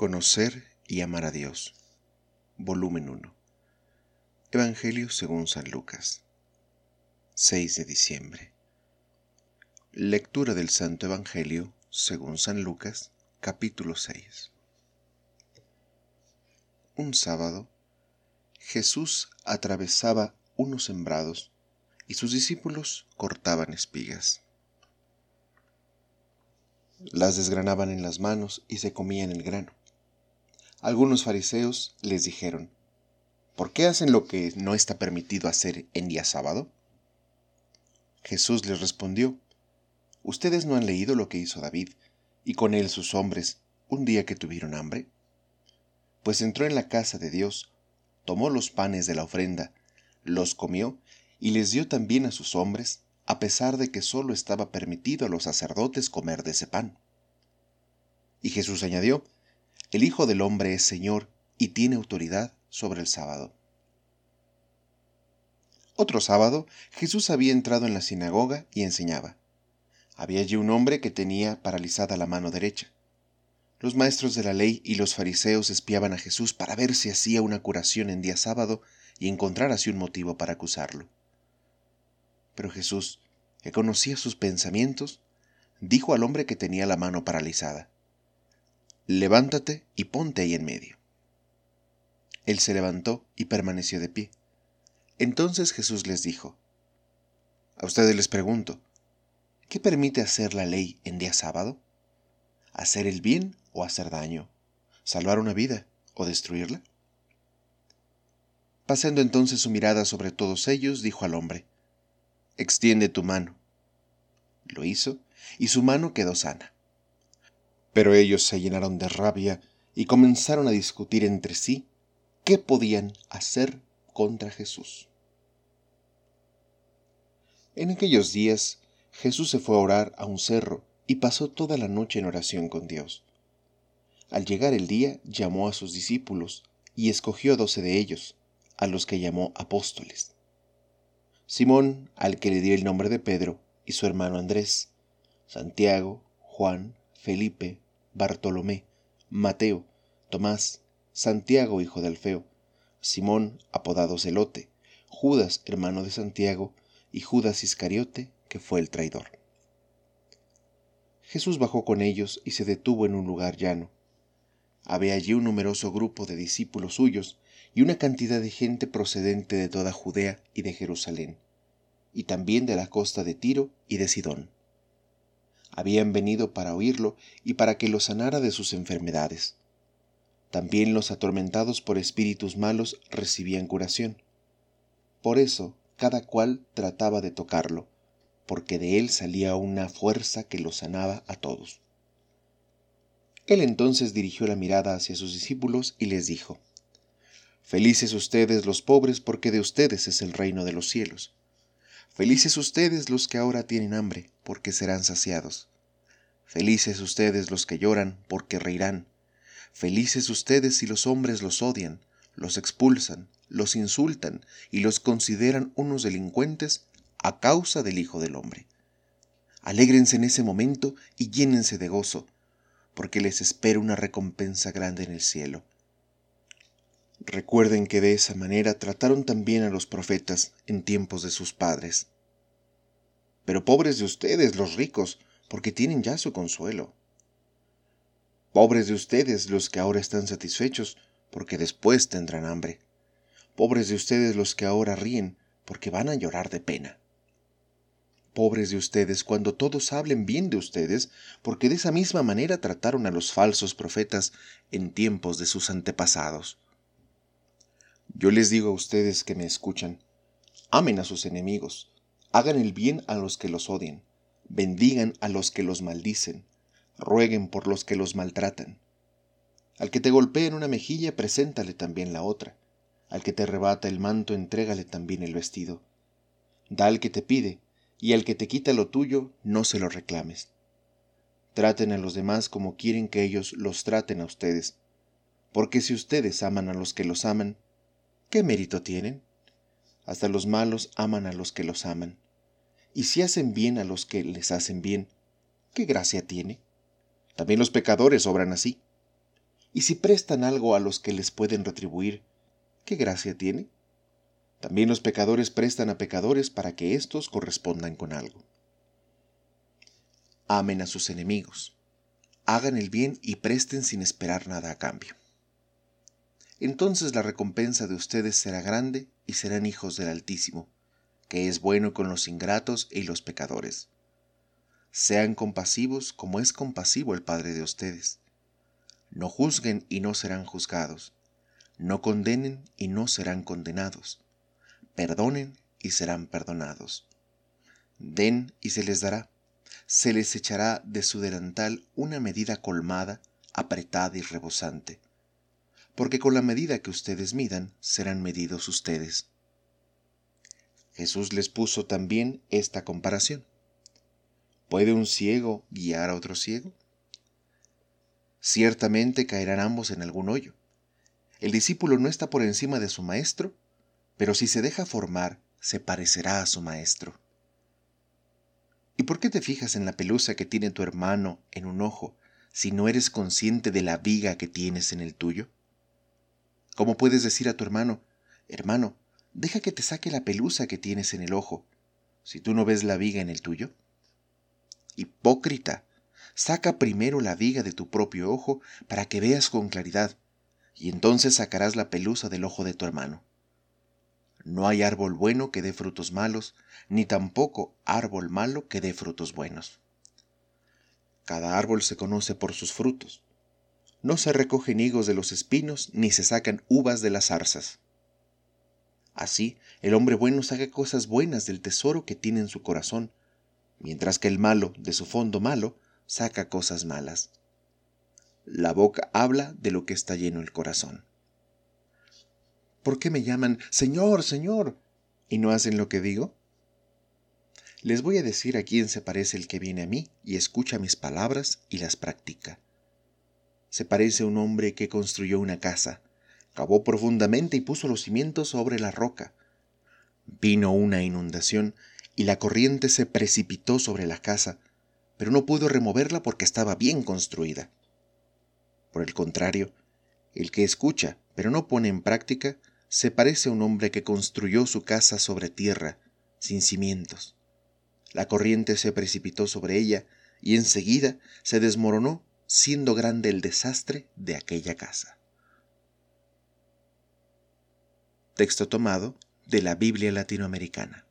Conocer y amar a Dios. Volumen 1. Evangelio según San Lucas. 6 de diciembre. Lectura del Santo Evangelio según San Lucas, capítulo 6. Un sábado, Jesús atravesaba unos sembrados y sus discípulos cortaban espigas. Las desgranaban en las manos y se comían el grano. Algunos fariseos les dijeron, ¿por qué hacen lo que no está permitido hacer en día sábado? Jesús les respondió, ¿ustedes no han leído lo que hizo David y con él sus hombres un día que tuvieron hambre? Pues entró en la casa de Dios, tomó los panes de la ofrenda, los comió y les dio también a sus hombres, a pesar de que solo estaba permitido a los sacerdotes comer de ese pan. Y Jesús añadió, el Hijo del Hombre es Señor y tiene autoridad sobre el sábado. Otro sábado, Jesús había entrado en la sinagoga y enseñaba. Había allí un hombre que tenía paralizada la mano derecha. Los maestros de la ley y los fariseos espiaban a Jesús para ver si hacía una curación en día sábado y encontrar así un motivo para acusarlo. Pero Jesús, que conocía sus pensamientos, dijo al hombre que tenía la mano paralizada, levántate y ponte ahí en medio. Él se levantó y permaneció de pie. Entonces Jesús les dijo, A ustedes les pregunto, ¿qué permite hacer la ley en día sábado? ¿Hacer el bien o hacer daño? ¿Salvar una vida o destruirla? Pasando entonces su mirada sobre todos ellos, dijo al hombre, Extiende tu mano. Lo hizo, y su mano quedó sana. Pero ellos se llenaron de rabia y comenzaron a discutir entre sí qué podían hacer contra Jesús. En aquellos días Jesús se fue a orar a un cerro y pasó toda la noche en oración con Dios. Al llegar el día llamó a sus discípulos y escogió doce de ellos, a los que llamó apóstoles. Simón, al que le dio el nombre de Pedro, y su hermano Andrés, Santiago, Juan, Felipe, Bartolomé, Mateo, Tomás, Santiago hijo de Alfeo, Simón apodado Celote, Judas hermano de Santiago y Judas Iscariote, que fue el traidor. Jesús bajó con ellos y se detuvo en un lugar llano. Había allí un numeroso grupo de discípulos suyos y una cantidad de gente procedente de toda Judea y de Jerusalén, y también de la costa de Tiro y de Sidón habían venido para oírlo y para que lo sanara de sus enfermedades. También los atormentados por espíritus malos recibían curación. Por eso cada cual trataba de tocarlo, porque de él salía una fuerza que lo sanaba a todos. Él entonces dirigió la mirada hacia sus discípulos y les dijo, Felices ustedes los pobres, porque de ustedes es el reino de los cielos. Felices ustedes los que ahora tienen hambre, porque serán saciados. Felices ustedes los que lloran, porque reirán. Felices ustedes si los hombres los odian, los expulsan, los insultan y los consideran unos delincuentes a causa del Hijo del Hombre. Alégrense en ese momento y llénense de gozo, porque les espera una recompensa grande en el cielo. Recuerden que de esa manera trataron también a los profetas en tiempos de sus padres. Pero pobres de ustedes, los ricos, porque tienen ya su consuelo. Pobres de ustedes los que ahora están satisfechos, porque después tendrán hambre. Pobres de ustedes los que ahora ríen, porque van a llorar de pena. Pobres de ustedes cuando todos hablen bien de ustedes, porque de esa misma manera trataron a los falsos profetas en tiempos de sus antepasados. Yo les digo a ustedes que me escuchan, amen a sus enemigos, hagan el bien a los que los odian, bendigan a los que los maldicen, rueguen por los que los maltratan. Al que te golpea en una mejilla, preséntale también la otra. Al que te arrebata el manto, entrégale también el vestido. Da al que te pide, y al que te quita lo tuyo, no se lo reclames. Traten a los demás como quieren que ellos los traten a ustedes, porque si ustedes aman a los que los aman, ¿qué mérito tienen? Hasta los malos aman a los que los aman. Y si hacen bien a los que les hacen bien, ¿qué gracia tiene? También los pecadores obran así. Y si prestan algo a los que les pueden retribuir, ¿qué gracia tiene? También los pecadores prestan a pecadores para que éstos correspondan con algo. Amen a sus enemigos, hagan el bien y presten sin esperar nada a cambio. Entonces la recompensa de ustedes será grande y serán hijos del Altísimo, que es bueno con los ingratos y los pecadores. Sean compasivos como es compasivo el Padre de ustedes. No juzguen y no serán juzgados. No condenen y no serán condenados. Perdonen y serán perdonados. Den y se les dará. Se les echará de su delantal una medida colmada, apretada y rebosante. Porque con la medida que ustedes midan, serán medidos ustedes. Jesús les puso también esta comparación. ¿Puede un ciego guiar a otro ciego? Ciertamente caerán ambos en algún hoyo. El discípulo no está por encima de su maestro, pero si se deja formar, se parecerá a su maestro. ¿Y por qué te fijas en la pelusa que tiene tu hermano en un ojo si no eres consciente de la viga que tienes en el tuyo? ¿Cómo puedes decir a tu hermano, hermano, deja que te saque la pelusa que tienes en el ojo, si tú no ves la viga en el tuyo? Hipócrita, Saca primero la viga de tu propio ojo para que veas con claridad, y entonces sacarás la pelusa del ojo de tu hermano. No hay árbol bueno que dé frutos malos, ni tampoco árbol malo que dé frutos buenos. Cada árbol se conoce por sus frutos. No se recogen higos de los espinos, ni se sacan uvas de las zarzas. Así, el hombre bueno saca cosas buenas del tesoro que tiene en su corazón, mientras que el malo, de su fondo malo, saca cosas malas. La boca habla de lo que está lleno el corazón. ¿Por qué me llaman Señor, Señor y no hacen lo que digo? Les voy a decir a quién se parece el que viene a mí y escucha mis palabras y las practica. Se parece a un hombre que construyó una casa, cavó profundamente y puso los cimientos sobre la roca. Vino una inundación y la corriente se precipitó sobre la casa, pero no pudo removerla porque estaba bien construida. Por el contrario, el que escucha, pero no pone en práctica, se parece a un hombre que construyó su casa sobre tierra, sin cimientos. La corriente se precipitó sobre ella y enseguida se desmoronó, siendo grande el desastre de aquella casa. Texto tomado de la Biblia latinoamericana.